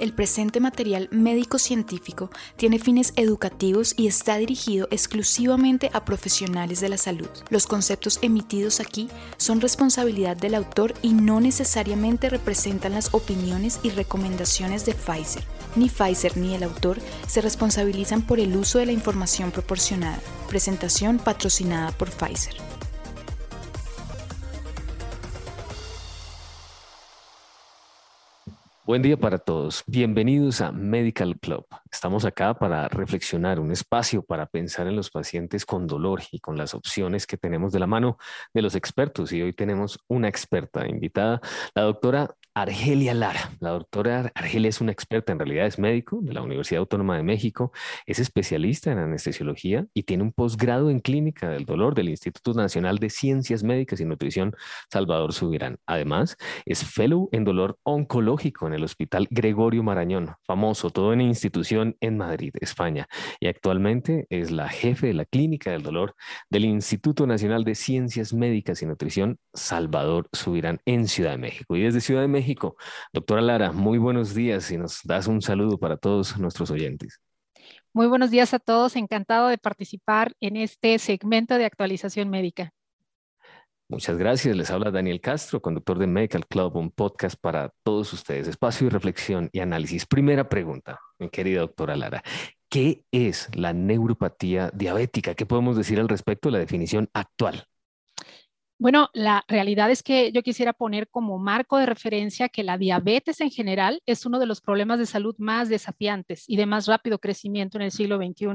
El presente material médico-científico tiene fines educativos y está dirigido exclusivamente a profesionales de la salud. Los conceptos emitidos aquí son responsabilidad del autor y no necesariamente representan las opiniones y recomendaciones de Pfizer. Ni Pfizer ni el autor se responsabilizan por el uso de la información proporcionada. Presentación patrocinada por Pfizer. Buen día para todos. Bienvenidos a Medical Club. Estamos acá para reflexionar, un espacio para pensar en los pacientes con dolor y con las opciones que tenemos de la mano de los expertos. Y hoy tenemos una experta invitada, la doctora Argelia Lara. La doctora Argelia es una experta, en realidad es médico de la Universidad Autónoma de México, es especialista en anestesiología y tiene un posgrado en clínica del dolor del Instituto Nacional de Ciencias Médicas y Nutrición Salvador Subirán. Además, es fellow en dolor oncológico en el Hospital Gregorio Marañón, famoso, todo en institución en Madrid, España. Y actualmente es la jefe de la clínica del dolor del Instituto Nacional de Ciencias Médicas y Nutrición Salvador Subirán en Ciudad de México. Y desde Ciudad de México, México. Doctora Lara, muy buenos días y nos das un saludo para todos nuestros oyentes. Muy buenos días a todos, encantado de participar en este segmento de actualización médica. Muchas gracias. Les habla Daniel Castro, conductor de Medical Club, un podcast para todos ustedes, espacio de reflexión y análisis. Primera pregunta, mi querida doctora Lara. ¿Qué es la neuropatía diabética? ¿Qué podemos decir al respecto de la definición actual? Bueno, la realidad es que yo quisiera poner como marco de referencia que la diabetes en general es uno de los problemas de salud más desafiantes y de más rápido crecimiento en el siglo XXI,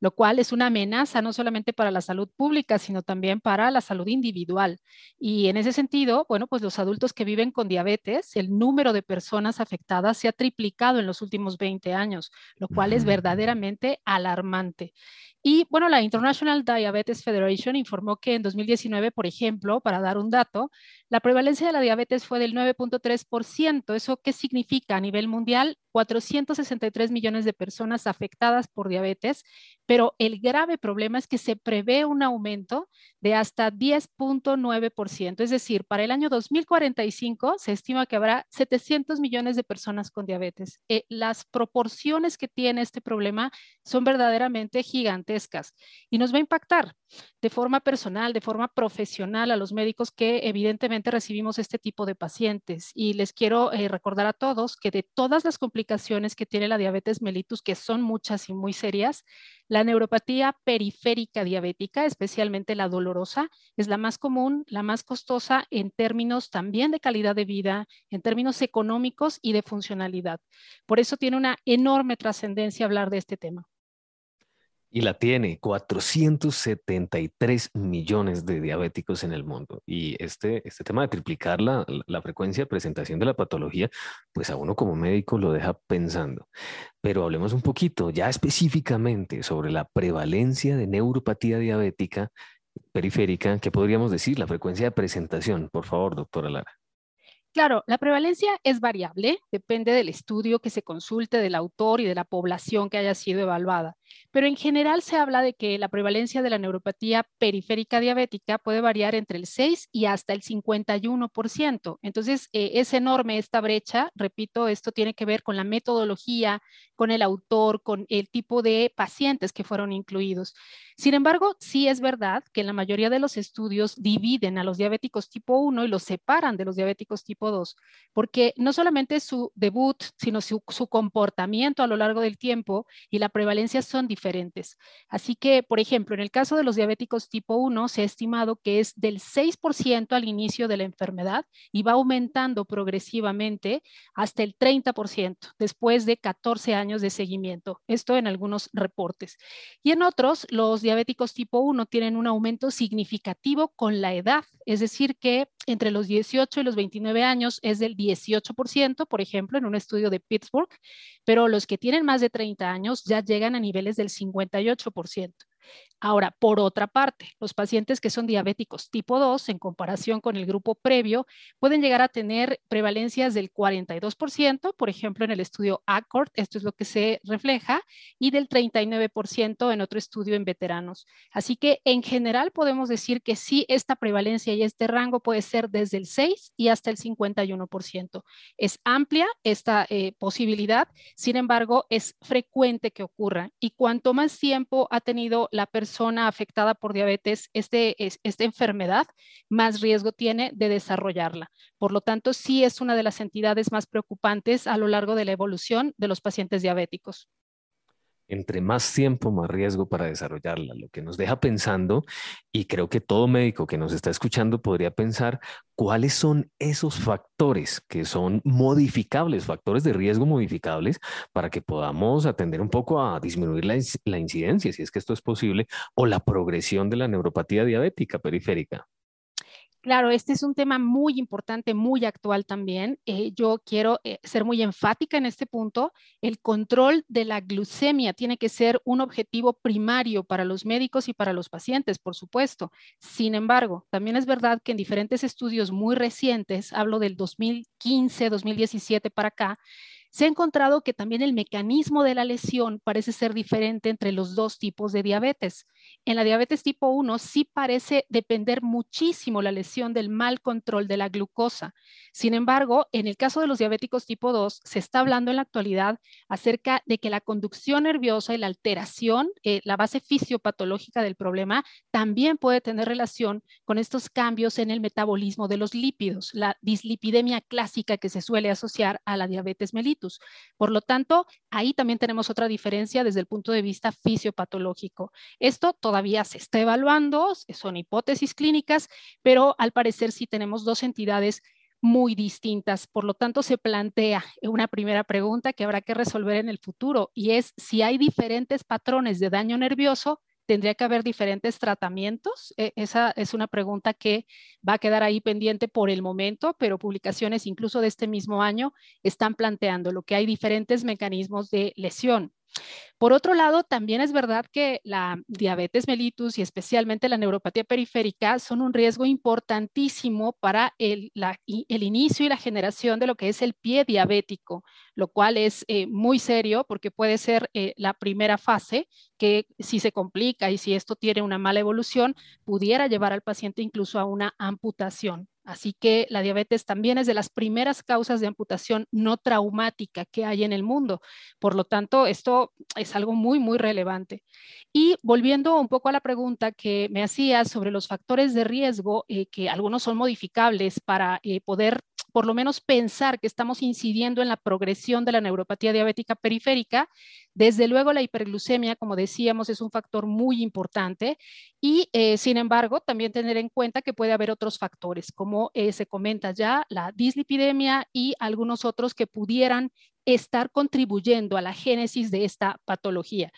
lo cual es una amenaza no solamente para la salud pública, sino también para la salud individual. Y en ese sentido, bueno, pues los adultos que viven con diabetes, el número de personas afectadas se ha triplicado en los últimos 20 años, lo cual es verdaderamente alarmante. Y bueno, la International Diabetes Federation informó que en 2019, por ejemplo, para dar un dato, la prevalencia de la diabetes fue del 9.3%. ¿Eso qué significa a nivel mundial? 463 millones de personas afectadas por diabetes, pero el grave problema es que se prevé un aumento de hasta 10.9%. Es decir, para el año 2045 se estima que habrá 700 millones de personas con diabetes. Eh, las proporciones que tiene este problema son verdaderamente gigantescas y nos va a impactar de forma personal, de forma profesional a los médicos que evidentemente recibimos este tipo de pacientes. Y les quiero eh, recordar a todos que de todas las complicaciones que tiene la diabetes mellitus, que son muchas y muy serias, la neuropatía periférica diabética, especialmente la dolorosa, es la más común, la más costosa en términos también de calidad de vida, en términos económicos y de funcionalidad. Por eso tiene una enorme trascendencia hablar de este tema. Y la tiene 473 millones de diabéticos en el mundo. Y este, este tema de triplicar la, la, frecuencia de presentación de la patología, pues a uno como médico lo deja pensando. Pero hablemos un poquito ya específicamente sobre la prevalencia de neuropatía diabética periférica, ¿qué podríamos decir? La frecuencia de presentación, por favor, doctora Lara. Claro, la prevalencia es variable, depende del estudio que se consulte, del autor y de la población que haya sido evaluada. Pero en general se habla de que la prevalencia de la neuropatía periférica diabética puede variar entre el 6 y hasta el 51%. Entonces, eh, es enorme esta brecha. Repito, esto tiene que ver con la metodología, con el autor, con el tipo de pacientes que fueron incluidos. Sin embargo, sí es verdad que la mayoría de los estudios dividen a los diabéticos tipo 1 y los separan de los diabéticos tipo 2, porque no solamente su debut, sino su, su comportamiento a lo largo del tiempo y la prevalencia son diferentes. Así que, por ejemplo, en el caso de los diabéticos tipo 1, se ha estimado que es del 6% al inicio de la enfermedad y va aumentando progresivamente hasta el 30% después de 14 años de seguimiento. Esto en algunos reportes. Y en otros, los diabéticos tipo 1 tienen un aumento significativo con la edad, es decir, que entre los 18 y los 29 años es del 18%, por ejemplo, en un estudio de Pittsburgh, pero los que tienen más de 30 años ya llegan a niveles del 58%. Ahora, por otra parte, los pacientes que son diabéticos tipo 2, en comparación con el grupo previo, pueden llegar a tener prevalencias del 42%, por ejemplo, en el estudio ACCORD, esto es lo que se refleja, y del 39% en otro estudio en veteranos. Así que en general podemos decir que sí, esta prevalencia y este rango puede ser desde el 6 y hasta el 51%. Es amplia esta eh, posibilidad, sin embargo, es frecuente que ocurra y cuanto más tiempo ha tenido la persona afectada por diabetes este, esta enfermedad, más riesgo tiene de desarrollarla. Por lo tanto, sí es una de las entidades más preocupantes a lo largo de la evolución de los pacientes diabéticos entre más tiempo, más riesgo para desarrollarla, lo que nos deja pensando, y creo que todo médico que nos está escuchando podría pensar cuáles son esos factores que son modificables, factores de riesgo modificables, para que podamos atender un poco a disminuir la, la incidencia, si es que esto es posible, o la progresión de la neuropatía diabética periférica. Claro, este es un tema muy importante, muy actual también. Eh, yo quiero eh, ser muy enfática en este punto. El control de la glucemia tiene que ser un objetivo primario para los médicos y para los pacientes, por supuesto. Sin embargo, también es verdad que en diferentes estudios muy recientes, hablo del 2015, 2017 para acá, se ha encontrado que también el mecanismo de la lesión parece ser diferente entre los dos tipos de diabetes. En la diabetes tipo 1 sí parece depender muchísimo la lesión del mal control de la glucosa. Sin embargo, en el caso de los diabéticos tipo 2, se está hablando en la actualidad acerca de que la conducción nerviosa y la alteración, eh, la base fisiopatológica del problema, también puede tener relación con estos cambios en el metabolismo de los lípidos, la dislipidemia clásica que se suele asociar a la diabetes mellitus. Por lo tanto, ahí también tenemos otra diferencia desde el punto de vista fisiopatológico. Esto todavía se está evaluando, son hipótesis clínicas, pero al parecer sí tenemos dos entidades muy distintas. Por lo tanto, se plantea una primera pregunta que habrá que resolver en el futuro y es si hay diferentes patrones de daño nervioso ¿Tendría que haber diferentes tratamientos? E, esa es una pregunta que va a quedar ahí pendiente por el momento, pero publicaciones incluso de este mismo año están planteando lo que hay diferentes mecanismos de lesión. Por otro lado, también es verdad que la diabetes mellitus y especialmente la neuropatía periférica son un riesgo importantísimo para el, inicio y la generación de lo que es el pie diabético, lo cual es eh, muy serio porque puede ser eh, la primera fase que si se complica y si esto tiene una mala evolución, pudiera llevar al paciente incluso a una amputación. Así que la diabetes también es de las primeras causas de amputación no traumática que hay en el mundo. Por lo tanto, esto es algo muy, muy relevante. Y volviendo un poco a la pregunta que me hacía sobre los factores de riesgo, eh, que algunos son modificables para eh, poder por lo menos pensar que estamos incidiendo en la progresión de la neuropatía diabética periférica. Desde luego la hiperglucemia, como decíamos, es un factor muy importante y eh, sin embargo también tener en cuenta que puede haber otros factores, como eh, se comenta ya, la dislipidemia y algunos otros que pudieran estar contribuyendo a la génesis de esta patología.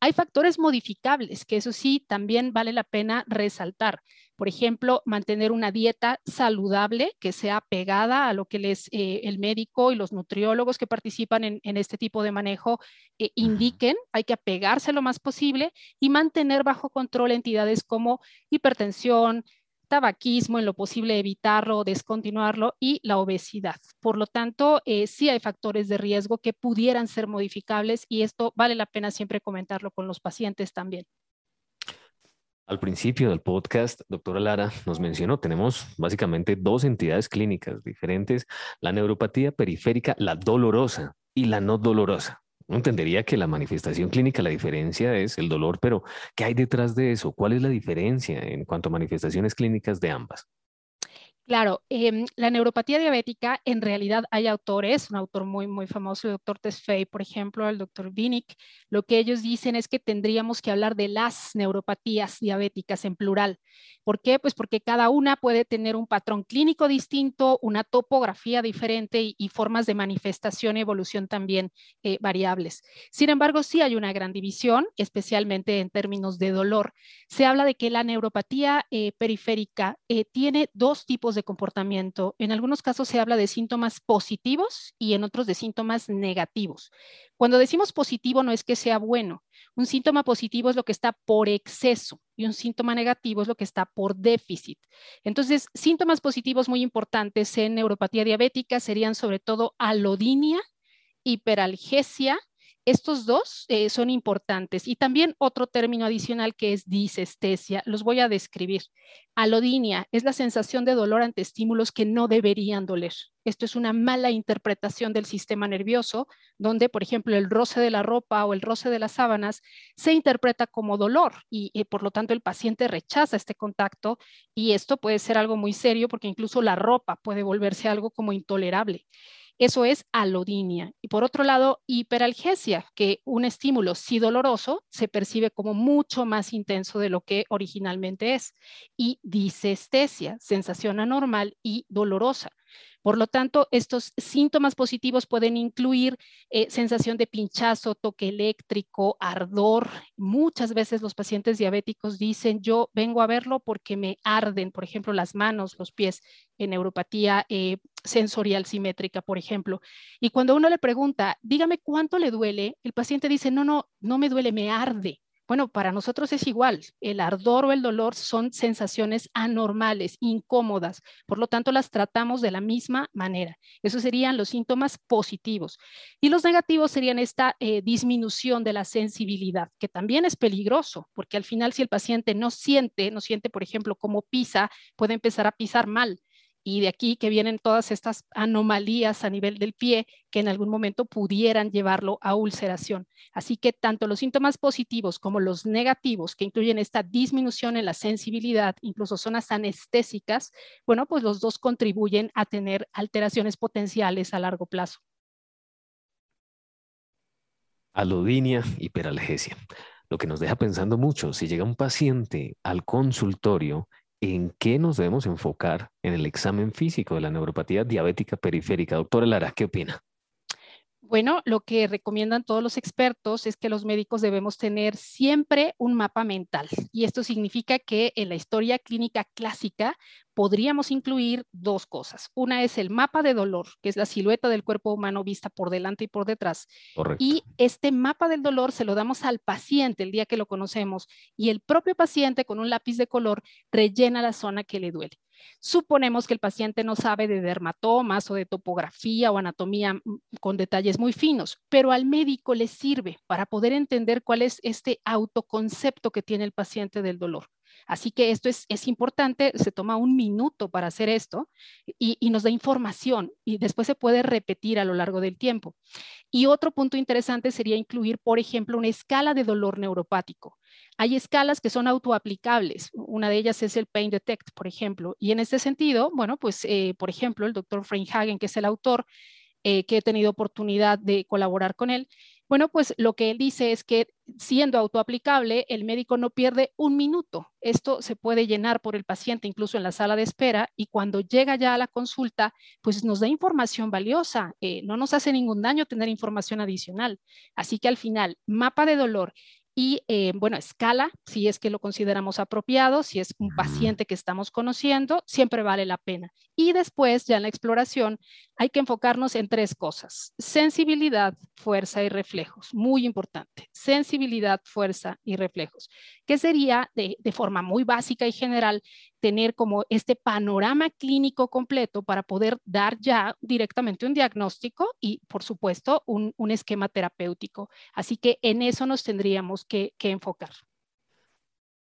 Hay factores modificables, que eso sí, también vale la pena resaltar. Por ejemplo, mantener una dieta saludable que sea pegada a lo que les, eh, el médico y los nutriólogos que participan en, este tipo de manejo eh, indiquen. Hay que apegarse lo más posible y mantener bajo control entidades como hipertensión, tabaquismo, en lo posible evitarlo, descontinuarlo y la obesidad. Por lo tanto, eh, sí hay factores de riesgo que pudieran ser modificables y esto vale la pena siempre comentarlo con los pacientes también. Al principio del podcast, doctora Lara nos mencionó, tenemos básicamente dos entidades clínicas diferentes, la neuropatía periférica, la dolorosa y la no dolorosa. Entendería que la manifestación clínica, la diferencia es el dolor, pero ¿qué hay detrás de eso? ¿Cuál es la diferencia en cuanto a manifestaciones clínicas de ambas? Claro, em, la neuropatía diabética, en realidad hay autores, un autor muy, muy famoso, el doctor Tesfaye, por ejemplo, el doctor Vinick, lo que ellos dicen es que tendríamos que hablar de las neuropatías diabéticas en plural. ¿Por qué? Pues porque cada una puede tener un patrón clínico distinto, una topografía diferente y, formas de manifestación y evolución también eh, variables. Sin embargo, sí hay una gran división, especialmente en términos de dolor. Se habla de que la neuropatía eh, periférica eh, tiene dos tipos de comportamiento. En algunos casos se habla de síntomas positivos y en otros de síntomas negativos. Cuando decimos positivo no es que sea bueno. Un síntoma positivo es lo que está por exceso y un síntoma negativo es lo que está por déficit. Entonces, síntomas positivos muy importantes en neuropatía diabética serían sobre todo alodinia, hiperalgesia, estos dos eh, son importantes y también otro término adicional que es disestesia. Los voy a describir. Alodinia es la sensación de dolor ante estímulos que no deberían doler. Esto es una mala interpretación del sistema nervioso, donde, por ejemplo, el roce de la ropa o el roce de las sábanas se interpreta como dolor y, y por lo tanto el paciente rechaza este contacto y esto puede ser algo muy serio porque incluso la ropa puede volverse algo como intolerable. Eso es alodinia. Y por otro lado, hiperalgesia, que un estímulo sí doloroso se percibe como mucho más intenso de lo que originalmente es. Y disestesia, sensación anormal y dolorosa. Por lo tanto, estos síntomas positivos pueden incluir eh, sensación de pinchazo, toque eléctrico, ardor. Muchas veces los pacientes diabéticos dicen, yo vengo a verlo porque me arden, por ejemplo, las manos, los pies, en neuropatía eh, sensorial simétrica, por ejemplo. Y cuando uno le pregunta, dígame cuánto le duele, el paciente dice, no, no, no me duele, me arde. Bueno, para nosotros es igual. El ardor o el dolor son sensaciones anormales, incómodas. Por lo tanto, las tratamos de la misma manera. Esos serían los síntomas positivos. Y los negativos serían esta eh, disminución de la sensibilidad, que también es peligroso, porque al final si el paciente no siente, no siente, por ejemplo, cómo pisa, puede empezar a pisar mal y de aquí que vienen todas estas anomalías a nivel del pie que en algún momento pudieran llevarlo a ulceración. Así que tanto los síntomas positivos como los negativos, que incluyen esta disminución en la sensibilidad, incluso zonas anestésicas, bueno, pues los dos contribuyen a tener alteraciones potenciales a largo plazo. Alodinia, hiperalgesia. Lo que nos deja pensando mucho, si llega un paciente al consultorio ¿en qué nos debemos enfocar en el examen físico de la neuropatía diabética periférica? Doctora Lara, ¿qué opina? Bueno, lo que recomiendan todos los expertos es que los médicos debemos tener siempre un mapa mental y esto significa que en la historia clínica clásica podríamos incluir dos cosas. Una es el mapa de dolor, que es la silueta del cuerpo humano vista por delante y por detrás. Y este mapa del dolor se lo damos al paciente el día que lo conocemos y el propio paciente con un lápiz de color rellena la zona que le duele. Suponemos que el paciente no sabe de dermatomas o de topografía o anatomía mm, con detalles muy finos, pero al médico le sirve para poder entender cuál es este autoconcepto que tiene el paciente del dolor. Así que esto es, importante, se toma un minuto para hacer esto y, nos da información y después se puede repetir a lo largo del tiempo. Y otro punto interesante sería incluir, por ejemplo, una escala de dolor neuropático. Hay escalas que son autoaplicables. Una de ellas es el Pain Detect, por ejemplo. Y en este sentido, bueno, pues, eh, por ejemplo, el doctor Hagen, que es el autor, eh, que he tenido oportunidad de colaborar con él, bueno, pues lo que él dice es que siendo autoaplicable, el médico no pierde un minuto. Esto se puede llenar por el paciente incluso en la sala de espera y cuando llega ya a la consulta, pues nos da información valiosa. Eh, no nos hace ningún daño tener información adicional. Así que al final, mapa de dolor y, eh, bueno, escala, si es que lo consideramos apropiado, si es un paciente que estamos conociendo, siempre vale la pena. Y después, ya en la exploración, hay que enfocarnos en tres cosas. Sensibilidad, fuerza y reflejos. Muy importante. Sensibilidad, fuerza y reflejos. Que sería, de, forma muy básica y general, tener como este panorama clínico completo para poder dar ya directamente un diagnóstico y, por supuesto, un, esquema terapéutico. Así que en eso nos tendríamos que, que enfocar.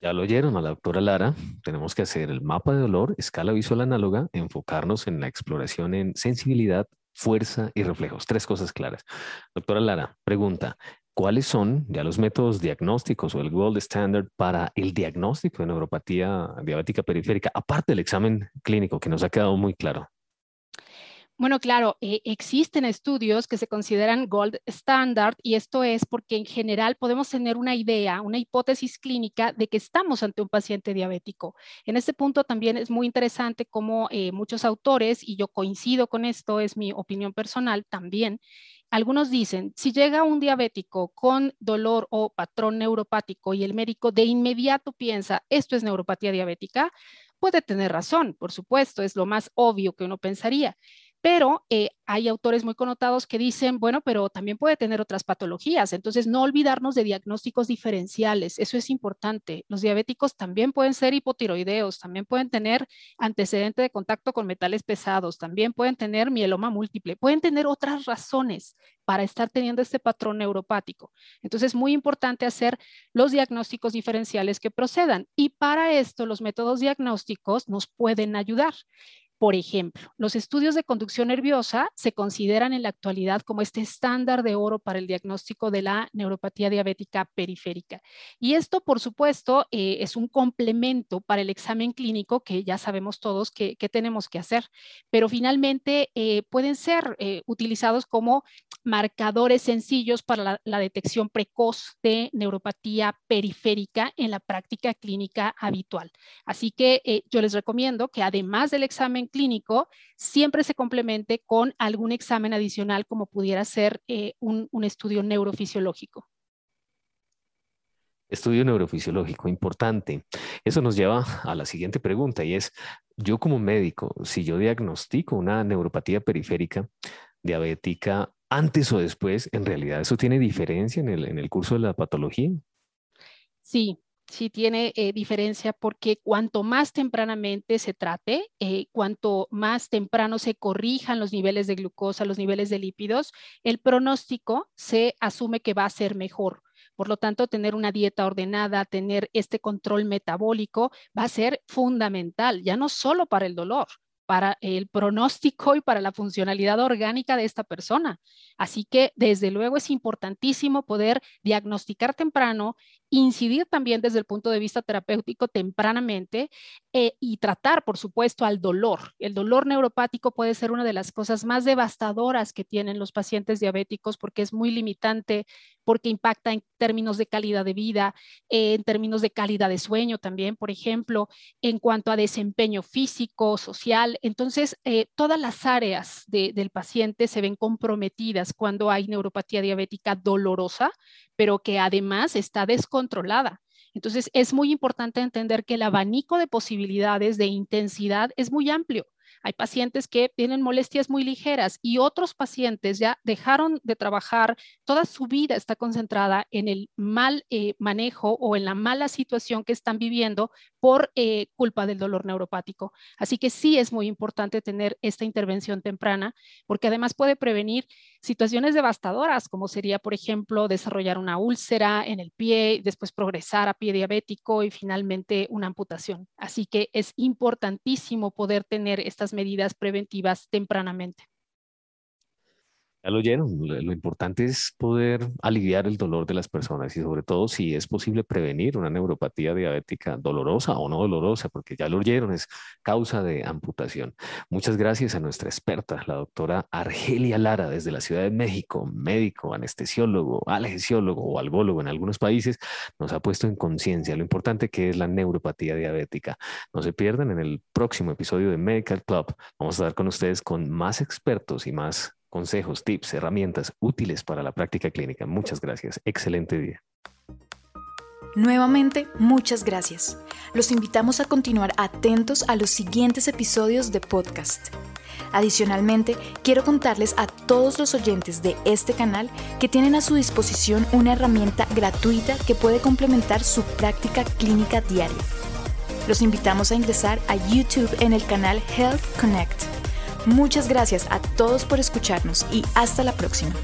Ya lo oyeron a la doctora Lara, tenemos que hacer el mapa de dolor, escala visual análoga, enfocarnos en la exploración en sensibilidad, fuerza y reflejos. Tres cosas claras. Doctora Lara, pregunta, ¿cuáles son ya los métodos diagnósticos o el gold standard para el diagnóstico de neuropatía diabética periférica, aparte del examen clínico que nos ha quedado muy claro? Bueno, claro, eh, existen estudios que se consideran gold standard y esto es porque en general podemos tener una idea, una hipótesis clínica de que estamos ante un paciente diabético. En este punto también es muy interesante cómo eh, muchos autores, y yo coincido con esto, es mi opinión personal también, algunos dicen, si llega un diabético con dolor o patrón neuropático y el médico de inmediato piensa, esto es neuropatía diabética, puede tener razón, por supuesto, es lo más obvio que uno pensaría. Pero eh, hay autores muy connotados que dicen, bueno, pero también puede tener otras patologías. Entonces, no olvidarnos de diagnósticos diferenciales. Eso es importante. Los diabéticos también pueden ser hipotiroideos, también pueden tener antecedente de contacto con metales pesados, también pueden tener mieloma múltiple, pueden tener otras razones para estar teniendo este patrón neuropático. Entonces, es muy importante hacer los diagnósticos diferenciales que procedan. Y para esto, los métodos diagnósticos nos pueden ayudar. Por ejemplo, los estudios de conducción nerviosa se consideran en la actualidad como este estándar de oro para el diagnóstico de la neuropatía diabética periférica. Y esto, por supuesto, eh, es un complemento para el examen clínico que ya sabemos todos que, tenemos que hacer, pero finalmente eh, pueden ser eh, utilizados como marcadores sencillos para la, detección precoz de neuropatía periférica en la práctica clínica habitual. Así que yo les recomiendo que además del examen clínico siempre se complemente con algún examen adicional como pudiera ser eh, un, un estudio neurofisiológico. Estudio neurofisiológico, importante. Eso nos lleva a la siguiente pregunta y es, yo como médico, si yo diagnostico una neuropatía periférica diabética antes o después, ¿en realidad eso tiene diferencia en el, en el curso de la patología? Sí, sí tiene eh, diferencia porque cuanto más tempranamente se trate, eh, cuanto más temprano se corrijan los niveles de glucosa, los niveles de lípidos, el pronóstico se asume que va a ser mejor. Por lo tanto, tener una dieta ordenada, tener este control metabólico va a ser fundamental, ya no solo para el dolor, para el pronóstico y para la funcionalidad orgánica de esta persona. Así que, desde luego, es importantísimo poder diagnosticar temprano, incidir también desde el punto de vista terapéutico tempranamente eh, y tratar, por supuesto, al dolor. El dolor neuropático puede ser una de las cosas más devastadoras que tienen los pacientes diabéticos porque es muy limitante, porque impacta en términos de calidad de vida, en términos de calidad de sueño también, por ejemplo, en cuanto a desempeño físico, social. Entonces, eh, todas las áreas del paciente se ven comprometidas cuando hay neuropatía diabética dolorosa, pero que además está descontrolada. Entonces, es muy importante entender que el abanico de posibilidades de intensidad es muy amplio. Hay pacientes que tienen molestias muy ligeras y otros pacientes ya dejaron de trabajar, toda su vida está concentrada en el mal eh, manejo o en la mala situación que están viviendo por eh, culpa del dolor neuropático. Así que sí es muy importante tener esta intervención temprana porque además puede prevenir situaciones devastadoras como sería, por ejemplo, desarrollar una úlcera en el pie, después progresar a pie diabético y finalmente una amputación. Así que es importantísimo poder tener estas medidas preventivas tempranamente. Ya lo oyeron, lo importante es poder aliviar el dolor de las personas y sobre todo si es posible prevenir una neuropatía diabética dolorosa o no dolorosa, porque ya lo oyeron, es causa de amputación. Muchas gracias a nuestra experta, la doctora Argelia Lara, desde la Ciudad de México, médico, anestesiólogo, alergiólogo o algólogo en algunos países, nos ha puesto en conciencia lo importante que es la neuropatía diabética. No se pierdan en el próximo episodio de Medical Club. Vamos a estar con ustedes con más expertos y más consejos, tips, herramientas útiles para la práctica clínica. Muchas gracias. Excelente día. Nuevamente, muchas gracias. Los invitamos a continuar atentos a los siguientes episodios de podcast. Adicionalmente, quiero contarles a todos los oyentes de este canal que tienen a su disposición una herramienta gratuita que puede complementar su práctica clínica diaria. Los invitamos a ingresar a YouTube en el canal Health Connect Muchas gracias a todos por escucharnos y hasta la próxima.